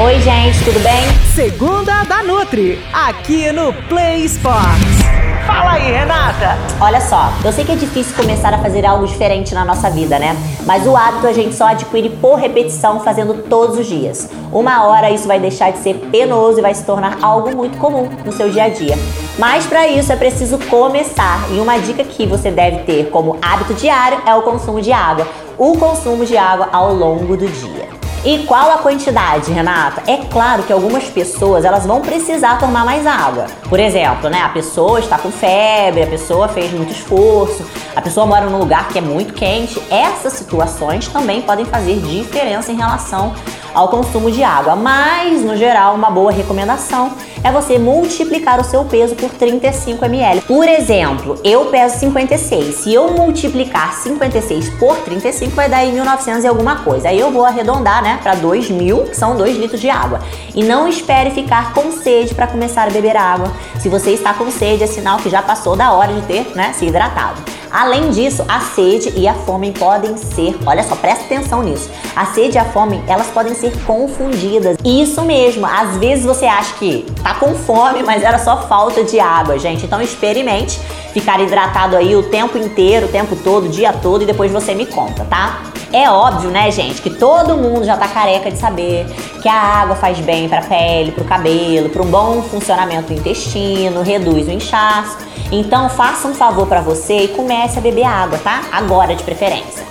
Oi, gente, tudo bem? Segunda da Nutri, aqui no Play Sports. Fala aí, Renata! Olha só, eu sei que é difícil começar a fazer algo diferente na nossa vida, né? Mas o hábito a gente só adquire por repetição, fazendo todos os dias. Uma hora isso vai deixar de ser penoso e vai se tornar algo muito comum no seu dia a dia. Mas para isso é preciso começar. E uma dica que você deve ter como hábito diário é o consumo de água. O consumo de água ao longo do dia. E qual a quantidade, Renata? É claro que algumas pessoas elas vão precisar tomar mais água. Por exemplo, né, a pessoa está com febre, a pessoa fez muito esforço, a pessoa mora num lugar que é muito quente. Essas situações também podem fazer diferença em relação ao consumo de água. Mas, no geral, uma boa recomendação é você multiplicar o seu peso por 35 ml. Por exemplo, eu peso 56. Se eu multiplicar 56 por 35, vai dar em 1900 e alguma coisa. Aí eu vou arredondar, né, para 2000, que são 2 litros de água. E não espere ficar com sede para começar a beber água. Se você está com sede, é sinal que já passou da hora de ter, né, se hidratado. Além disso, a sede e a fome podem ser, olha só, presta atenção nisso. A sede e a fome, elas podem ser confundidas. Isso mesmo, às vezes você acha que tá com fome, mas era só falta de água, gente. Então experimente ficar hidratado aí o tempo inteiro, o tempo todo, o dia todo e depois você me conta, tá? É óbvio, né, gente, que todo mundo já tá careca de saber que a água faz bem para a pele, para o cabelo, para bom funcionamento do intestino, reduz o inchaço. Então, faça um favor para você e comece a beber água, tá? Agora de preferência.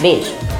Beijo.